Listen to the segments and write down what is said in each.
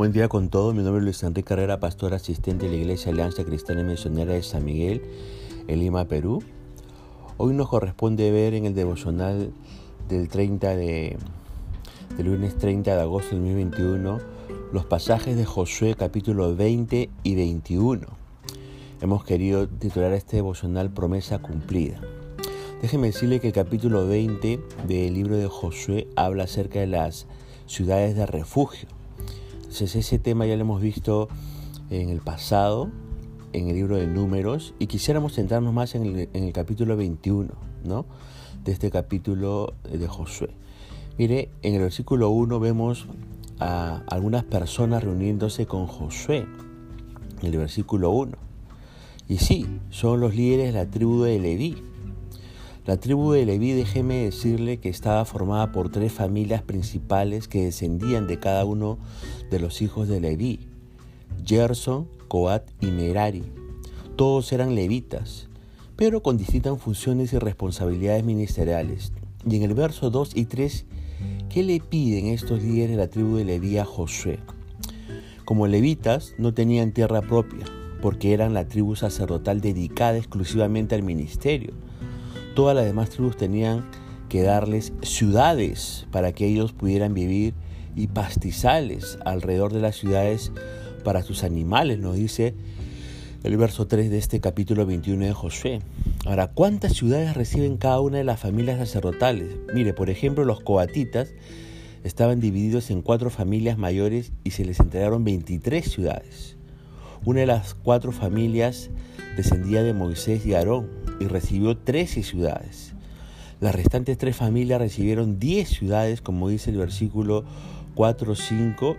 Buen día con todos. Mi nombre es Luis Enrique Carrera, pastor asistente de la Iglesia Alianza Cristiana y Misionera de San Miguel, en Lima, Perú. Hoy nos corresponde ver en el devocional del 30 de, del lunes 30 de agosto del 2021 los pasajes de Josué capítulo 20 y 21. Hemos querido titular este devocional Promesa cumplida. Déjeme decirle que el capítulo 20 del libro de Josué habla acerca de las ciudades de refugio. Entonces ese tema ya lo hemos visto en el pasado, en el libro de números, y quisiéramos centrarnos más en el, capítulo 21, ¿no? De este capítulo de Josué. Mire, en el versículo 1 vemos a algunas personas reuniéndose con Josué, en el versículo 1. Y sí, son los líderes de la tribu de Leví. La tribu de Leví, déjeme decirle que estaba formada por tres familias principales que descendían de cada uno de los hijos de Leví, Gerson, Coat y Merari. Todos eran levitas, pero con distintas funciones y responsabilidades ministeriales. Y en el verso 2 y 3, ¿qué le piden estos líderes de la tribu de Leví a Josué? Como levitas no tenían tierra propia, porque eran la tribu sacerdotal dedicada exclusivamente al ministerio todas las demás tribus tenían que darles ciudades para que ellos pudieran vivir y pastizales alrededor de las ciudades para sus animales, nos dice el verso 3 de este capítulo 21 de Josué. Ahora, ¿cuántas ciudades reciben cada una de las familias sacerdotales? Mire, por ejemplo, los coatitas estaban divididos en cuatro familias mayores y se les entregaron 23 ciudades. Una de las cuatro familias descendía de Moisés y Aarón, y recibió 13 ciudades. Las restantes tres familias recibieron 10 ciudades, como dice el versículo 4, 5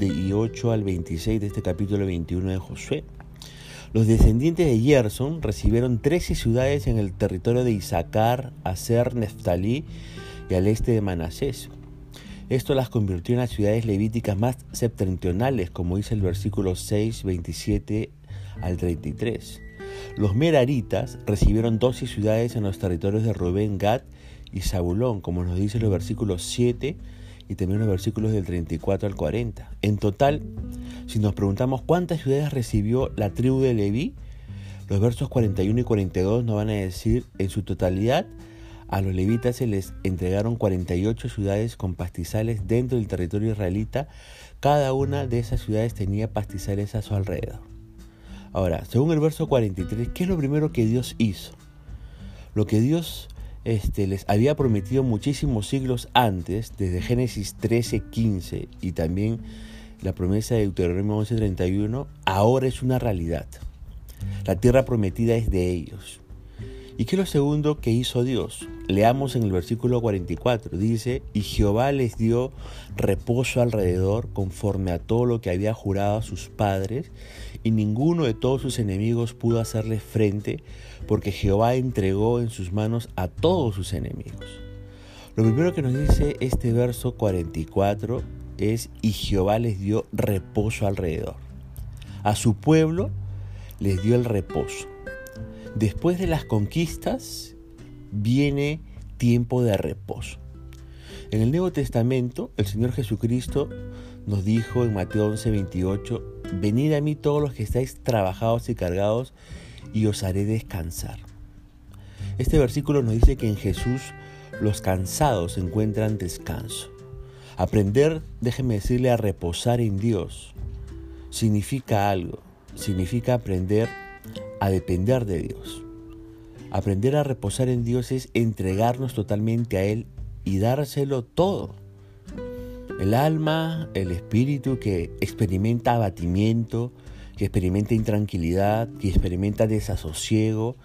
y 8 al 26 de este capítulo 21 de Josué. Los descendientes de Gerson recibieron 13 ciudades en el territorio de Isaacar, Aser, Neftalí y al este de Manasés. Esto las convirtió en las ciudades levíticas más septentrionales, como dice el versículo 6, 27 al 33. Los meraritas recibieron 12 ciudades en los territorios de Rubén, Gad y Zabulón, como nos dice los versículos 7 y también los versículos del 34 al 40. En total, si nos preguntamos cuántas ciudades recibió la tribu de Leví, los versos 41 y 42 nos van a decir en su totalidad a los levitas se les entregaron 48 ciudades con pastizales dentro del territorio israelita. Cada una de esas ciudades tenía pastizales a su alrededor. Ahora, según el verso 43, ¿qué es lo primero que Dios hizo? Lo que Dios este, les había prometido muchísimos siglos antes, desde Génesis 13, 15 y también la promesa de Deuteronomio 11, 31, ahora es una realidad. La tierra prometida es de ellos. ¿Y qué es lo segundo que hizo Dios? Leamos en el versículo 44. Dice, y Jehová les dio reposo alrededor conforme a todo lo que había jurado a sus padres, y ninguno de todos sus enemigos pudo hacerle frente, porque Jehová entregó en sus manos a todos sus enemigos. Lo primero que nos dice este verso 44 es, y Jehová les dio reposo alrededor. A su pueblo les dio el reposo. Después de las conquistas viene tiempo de reposo. En el Nuevo Testamento, el Señor Jesucristo nos dijo en Mateo 11, 28, venid a mí todos los que estáis trabajados y cargados y os haré descansar. Este versículo nos dice que en Jesús los cansados encuentran descanso. Aprender, déjeme decirle, a reposar en Dios significa algo, significa aprender a depender de Dios. Aprender a reposar en Dios es entregarnos totalmente a Él y dárselo todo. El alma, el espíritu que experimenta abatimiento, que experimenta intranquilidad, que experimenta desasosiego,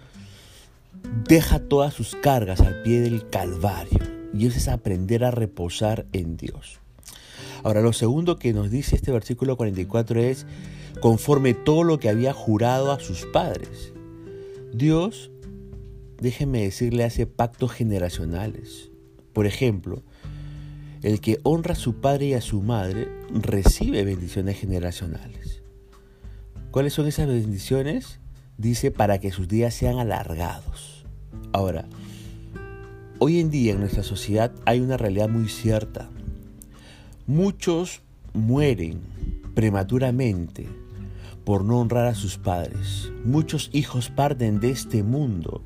deja todas sus cargas al pie del Calvario. Y eso es aprender a reposar en Dios. Ahora, lo segundo que nos dice este versículo 44 es, conforme todo lo que había jurado a sus padres. Dios, déjenme decirle, hace pactos generacionales. Por ejemplo, el que honra a su padre y a su madre recibe bendiciones generacionales. ¿Cuáles son esas bendiciones? Dice para que sus días sean alargados. Ahora, hoy en día en nuestra sociedad hay una realidad muy cierta. Muchos mueren prematuramente por no honrar a sus padres. Muchos hijos parten de este mundo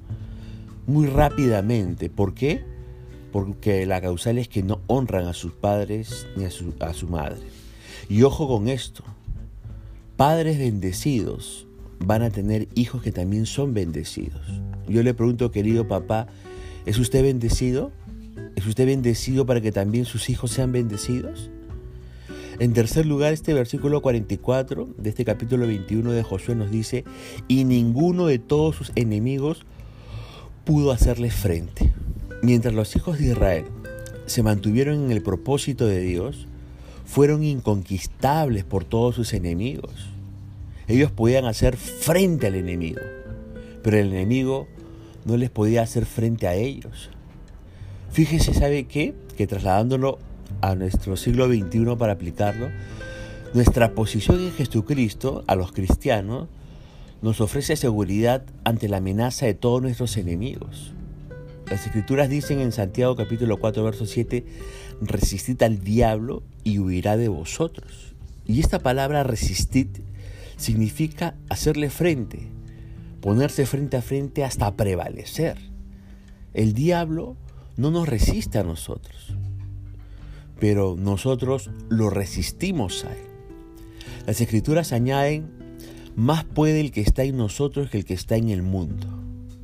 muy rápidamente. ¿Por qué? Porque la causal es que no honran a sus padres ni a su, a su madre. Y ojo con esto, padres bendecidos van a tener hijos que también son bendecidos. Yo le pregunto, querido papá, ¿es usted bendecido? ¿Es usted bendecido para que también sus hijos sean bendecidos? En tercer lugar, este versículo 44 de este capítulo 21 de Josué nos dice, y ninguno de todos sus enemigos pudo hacerle frente. Mientras los hijos de Israel se mantuvieron en el propósito de Dios, fueron inconquistables por todos sus enemigos. Ellos podían hacer frente al enemigo, pero el enemigo no les podía hacer frente a ellos. Fíjese, ¿sabe qué? Que trasladándolo a nuestro siglo XXI para aplicarlo, nuestra posición en Jesucristo, a los cristianos, nos ofrece seguridad ante la amenaza de todos nuestros enemigos. Las escrituras dicen en Santiago capítulo 4, verso 7, resistid al diablo y huirá de vosotros. Y esta palabra resistid significa hacerle frente, ponerse frente a frente hasta prevalecer. El diablo no nos resiste a nosotros pero nosotros lo resistimos a Él. Las escrituras añaden, más puede el que está en nosotros que el que está en el mundo.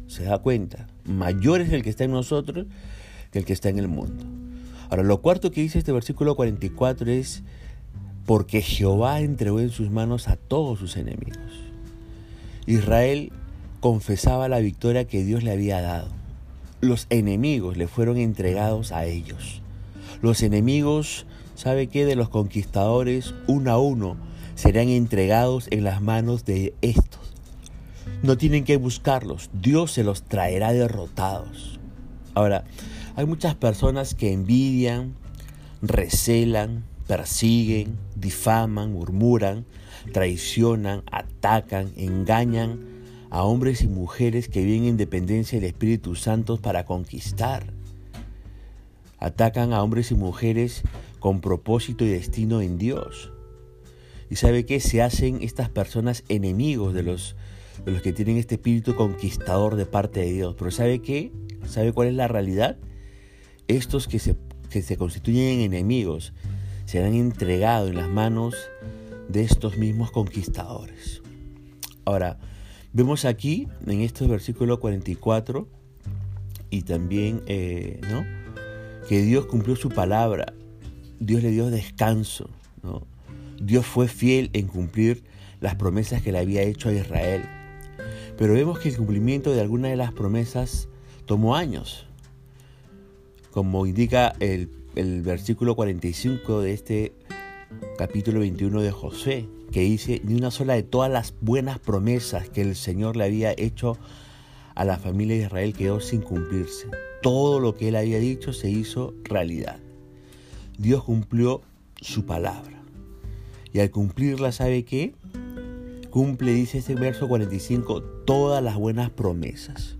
¿Se da cuenta? Mayor es el que está en nosotros que el que está en el mundo. Ahora, lo cuarto que dice este versículo 44 es, porque Jehová entregó en sus manos a todos sus enemigos. Israel confesaba la victoria que Dios le había dado. Los enemigos le fueron entregados a ellos. Los enemigos, ¿sabe qué? De los conquistadores, uno a uno, serán entregados en las manos de estos. No tienen que buscarlos, Dios se los traerá derrotados. Ahora, hay muchas personas que envidian, recelan, persiguen, difaman, murmuran, traicionan, atacan, engañan a hombres y mujeres que viven en dependencia del Espíritu Santo para conquistar atacan a hombres y mujeres con propósito y destino en Dios. ¿Y sabe qué? Se hacen estas personas enemigos de los, de los que tienen este espíritu conquistador de parte de Dios. Pero ¿sabe qué? ¿Sabe cuál es la realidad? Estos que se, que se constituyen en enemigos serán entregados en las manos de estos mismos conquistadores. Ahora, vemos aquí en este versículo 44 y también, eh, ¿no? Que Dios cumplió su palabra, Dios le dio descanso. Dios fue fiel en cumplir las promesas que le había hecho a Israel. Pero vemos que el cumplimiento de algunas de las promesas tomó años, como indica el, el versículo 45 de este capítulo 21 de José, que dice, ni una sola de todas las buenas promesas que el Señor le había hecho a la familia de Israel quedó sin cumplirse todo lo que él había dicho se hizo realidad. Dios cumplió su palabra. Y al cumplirla, ¿sabe qué? Cumple, dice este verso 45, todas las buenas promesas.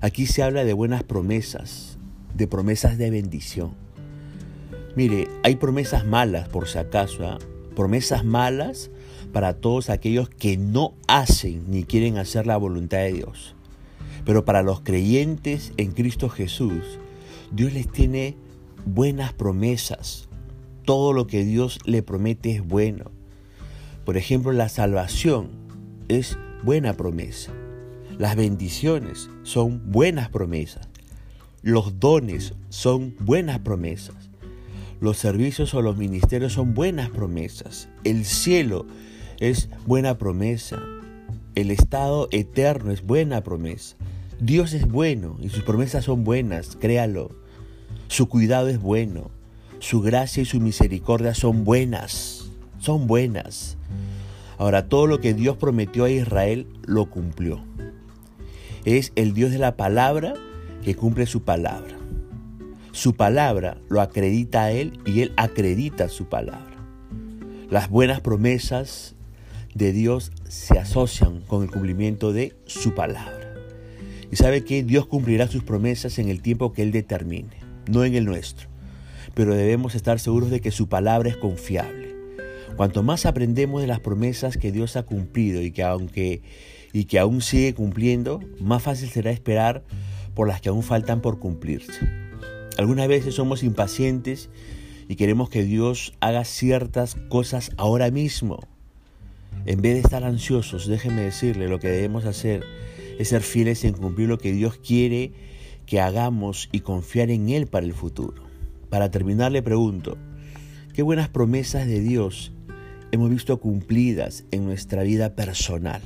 Aquí se habla de buenas promesas, de promesas de bendición. Mire, hay promesas malas, por si acaso, ¿ah? promesas malas para todos aquellos que no hacen ni quieren hacer la voluntad de Dios. Pero para los creyentes en Cristo Jesús, Dios les tiene buenas promesas. Todo lo que Dios le promete es bueno. Por ejemplo, la salvación es buena promesa. Las bendiciones son buenas promesas. Los dones son buenas promesas. Los servicios o los ministerios son buenas promesas. El cielo es buena promesa. El estado eterno es buena promesa. Dios es bueno y sus promesas son buenas, créalo. Su cuidado es bueno. Su gracia y su misericordia son buenas, son buenas. Ahora, todo lo que Dios prometió a Israel lo cumplió. Es el Dios de la palabra que cumple su palabra. Su palabra lo acredita a Él y Él acredita su palabra. Las buenas promesas de Dios se asocian con el cumplimiento de su palabra. Y sabe que Dios cumplirá sus promesas en el tiempo que Él determine, no en el nuestro. Pero debemos estar seguros de que su palabra es confiable. Cuanto más aprendemos de las promesas que Dios ha cumplido y que aunque y que aún sigue cumpliendo, más fácil será esperar por las que aún faltan por cumplirse. Algunas veces somos impacientes y queremos que Dios haga ciertas cosas ahora mismo. En vez de estar ansiosos, déjenme decirle, lo que debemos hacer es ser fieles en cumplir lo que Dios quiere que hagamos y confiar en Él para el futuro. Para terminar, le pregunto, ¿qué buenas promesas de Dios hemos visto cumplidas en nuestra vida personal?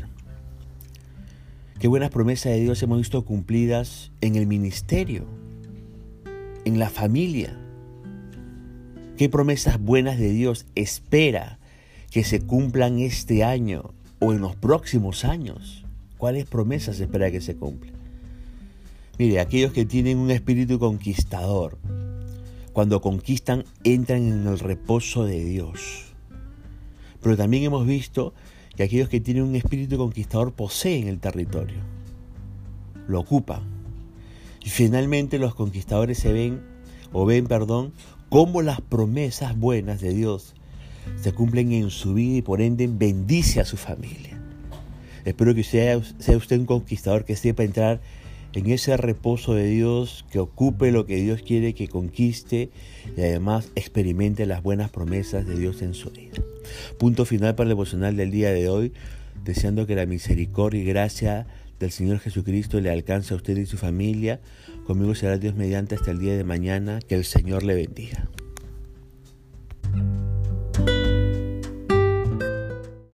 Qué buenas promesas de Dios hemos visto cumplidas en el ministerio, en la familia. Qué promesas buenas de Dios espera que se cumplan este año o en los próximos años. ¿Cuáles promesas espera que se cumplan? Mire, aquellos que tienen un espíritu conquistador, cuando conquistan entran en el reposo de Dios. Pero también hemos visto que aquellos que tienen un espíritu conquistador poseen el territorio, lo ocupan. Y finalmente los conquistadores se ven, o ven, perdón, cómo las promesas buenas de Dios se cumplen en su vida y por ende bendice a su familia. Espero que sea, usted un conquistador que sepa entrar en ese reposo de Dios, que ocupe lo que Dios quiere que conquiste y además experimente las buenas promesas de Dios en su vida. Punto final para el devocional del día de hoy, deseando que la misericordia y gracia del Señor Jesucristo le alcance a usted y su familia. Conmigo será Dios mediante hasta el día de mañana. Que el Señor le bendiga.